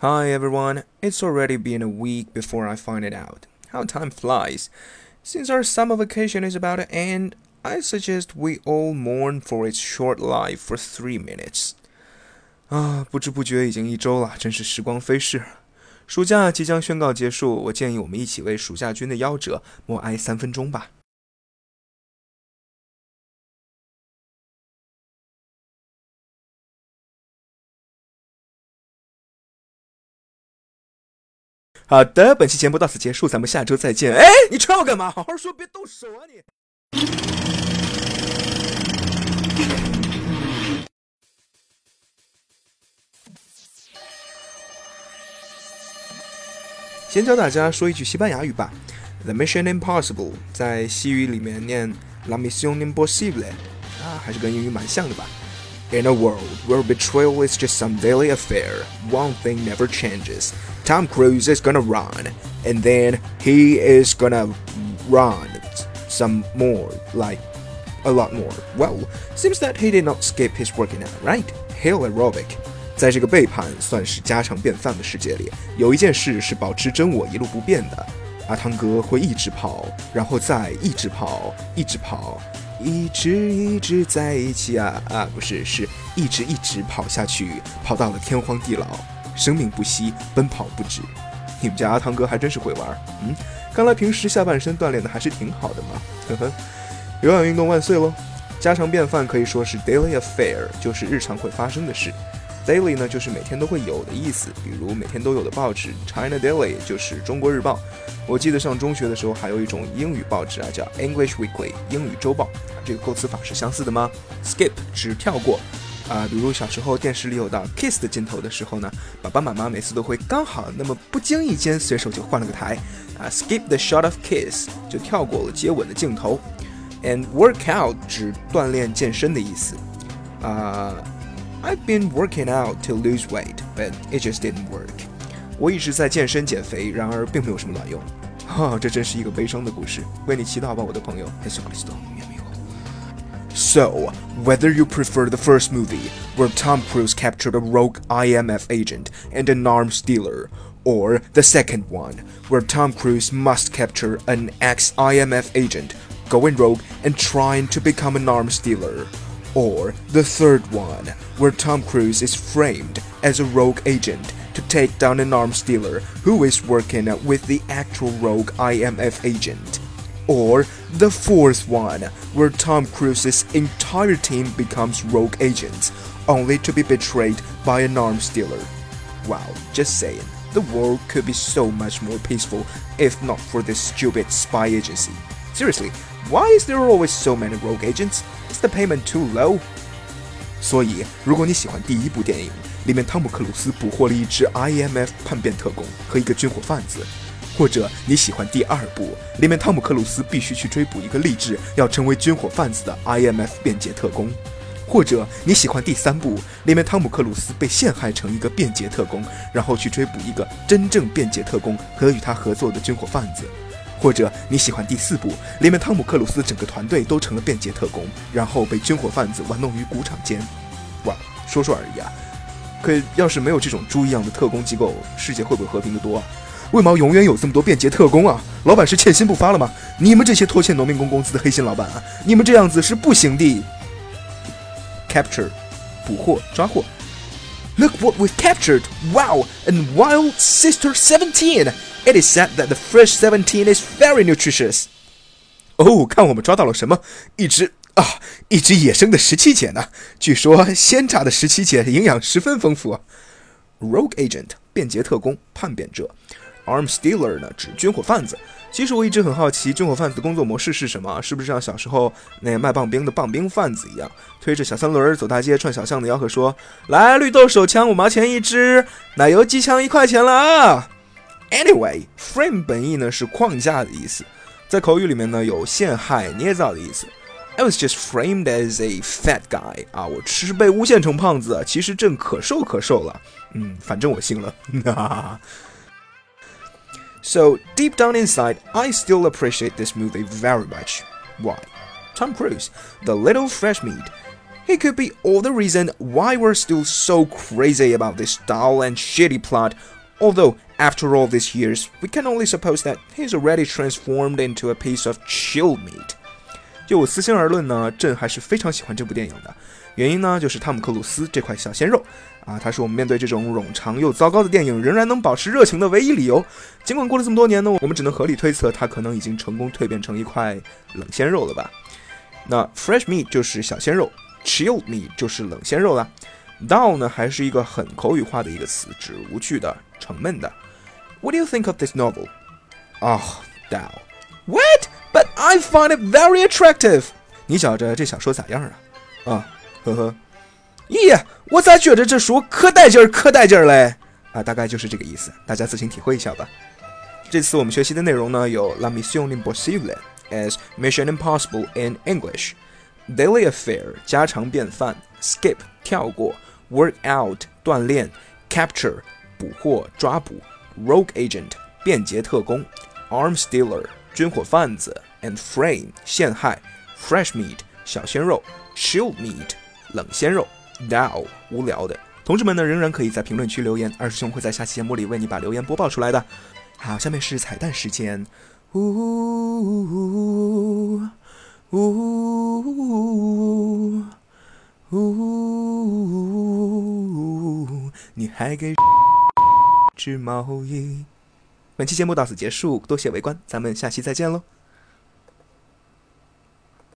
Hi everyone, it's already been a week before I find it out. How time flies. Since our summer vacation is about to end, I suggest we all mourn for its short life for three minutes. 啊，不知不觉已经一周了，真是时光飞逝。暑假即将宣告结束，我建议我们一起为暑假君的夭折默哀三分钟吧。 好的，本期节目到此结束，咱们下周再见。哎，你踹我干嘛？好好说，别动手啊你！先教大家说一句西班牙语吧。The mission impossible 在西语里面念 La misión imposible，啊，还是跟英语蛮像的吧。In a world where betrayal is just some daily affair, one thing never changes. Tom Cruise is gonna run, and then he is gonna run some more, like a lot more. Well, seems that he did not skip his working out, right? Hill aerobic. 在这个背叛算是家常便饭的世界里，有一件事是保持真我一路不变的。阿汤哥会一直跑，然后再一直跑，一直跑。 一直一直在一起啊啊！不是，是一直一直跑下去，跑到了天荒地老，生命不息，奔跑不止。你们家阿汤哥还真是会玩，嗯，看来平时下半身锻炼的还是挺好的嘛。呵呵，有氧运动万岁喽！家常便饭可以说是 daily affair，就是日常会发生的事。Daily 呢，就是每天都会有的意思，比如每天都有的报纸 China Daily 就是中国日报。我记得上中学的时候还有一种英语报纸啊，叫 English Weekly 英语周报。这个构词法是相似的吗？Skip 指跳过啊，比如小时候电视里有到 kiss 的镜头的时候呢，爸爸妈妈每次都会刚好那么不经意间随手就换了个台啊，skip the shot of kiss 就跳过了接吻的镜头。And work out 指锻炼健身的意思啊。I've been working out to lose weight, but it just didn't work. 我一直在健身减肥，然而并没有什么卵用。哈，这真是一个悲伤的故事。为你祈祷吧，我的朋友。So, whether you prefer the first movie, where Tom Cruise captured a rogue IMF agent and an arms dealer, or the second one, where Tom Cruise must capture an ex IMF agent, going rogue and trying to become an arms dealer, or the third one, where Tom Cruise is framed as a rogue agent to take down an arms dealer who is working with the actual rogue IMF agent. Or the fourth one, where Tom Cruise's entire team becomes rogue agents, only to be betrayed by an arms dealer. Wow, just saying, the world could be so much more peaceful if not for this stupid spy agency. Seriously, why is there always so many rogue agents? Is the payment too low? 所以，如果你喜欢第一部电影里面汤姆克鲁斯捕获了一只 IMF 叛变特工和一个军火贩子，或者你喜欢第二部里面汤姆克鲁斯必须去追捕一个立志要成为军火贩子的 IMF 便捷特工，或者你喜欢第三部里面汤姆克鲁斯被陷害成一个便捷特工，然后去追捕一个真正便捷特工和与他合作的军火贩子。或者你喜欢第四部，里面汤姆克鲁斯整个团队都成了便捷特工，然后被军火贩子玩弄于股掌间。哇，说说而已啊！可要是没有这种猪一样的特工机构，世界会不会和平的多啊？为毛永远有这么多便捷特工啊？老板是欠薪不发了吗？你们这些拖欠农民工工资的黑心老板啊！你们这样子是不行的。Capture，捕获抓获。Look what we've captured! Wow, and wild sister seventeen. It is said that the fresh seventeen is very nutritious. 哦，看我们抓到了什么？一只啊，一只野生的十七姐呢？据说鲜榨的十七姐营养十分丰富。Rogue agent，便捷特工，叛变者。Arms dealer 呢，指军火贩子。其实我一直很好奇，军火贩子的工作模式是什么？是不是像小时候那卖棒冰的棒冰贩子一样，推着小三轮走大街，串小巷的吆喝说：“来，绿豆手枪五毛钱一支，奶油机枪一块钱了啊！” Anyway, frame 本意呢是框架的意思，在口语里面呢有陷害、捏造的意思。I was just framed as a fat guy 啊，我只是被诬陷成胖子，其实正可瘦可瘦了。嗯，反正我信了。so deep down inside, I still appreciate this movie very much. Why? Tom Cruise, the little fresh meat. He could be all the reason why we're still so crazy about this dull and shitty plot. Although, after all these years, we can only suppose that he's already transformed into a piece of chilled meat. 就我私心而论呢，朕还是非常喜欢这部电影的。原因呢，就是汤姆克鲁斯这块小鲜肉啊，他是我们面对这种冗长又糟糕的电影仍然能保持热情的唯一理由。尽管过了这么多年呢，我们只能合理推测，他可能已经成功蜕变成一块冷鲜肉了吧。那 fresh meat 就是小鲜肉，chilled meat 就是冷鲜肉了。dull 呢，还是一个很口语化的一个词，指无趣的、沉闷的。What do you think of this novel? Oh, dull. What? But I find it very attractive. 你觉着这小说咋样啊？啊，呵呵。咦，我咋觉着这书可带劲儿，可带劲儿嘞？啊，大概就是这个意思，大家自行体会一下吧。这次我们学习的内容呢，有 La Mission Impossible as Mission Impossible in English, Daily Affair 家常便饭，Skip 跳过，Work Out 锻炼，Capture 捕获抓捕 ，Rogue Agent 便捷特工，Arms Dealer 军火贩子，and Frame 陷害，Fresh Meat 小鲜肉，Chilled Meat 冷鲜肉。，Dow 无聊的同志们呢，仍然可以在评论区留言，二师兄会在下期节目里为你把留言播报出来的。好，下面是彩蛋时间。呜呜呜，你还给织毛衣。本期节目到此结束，多谢围观，咱们下期再见喽。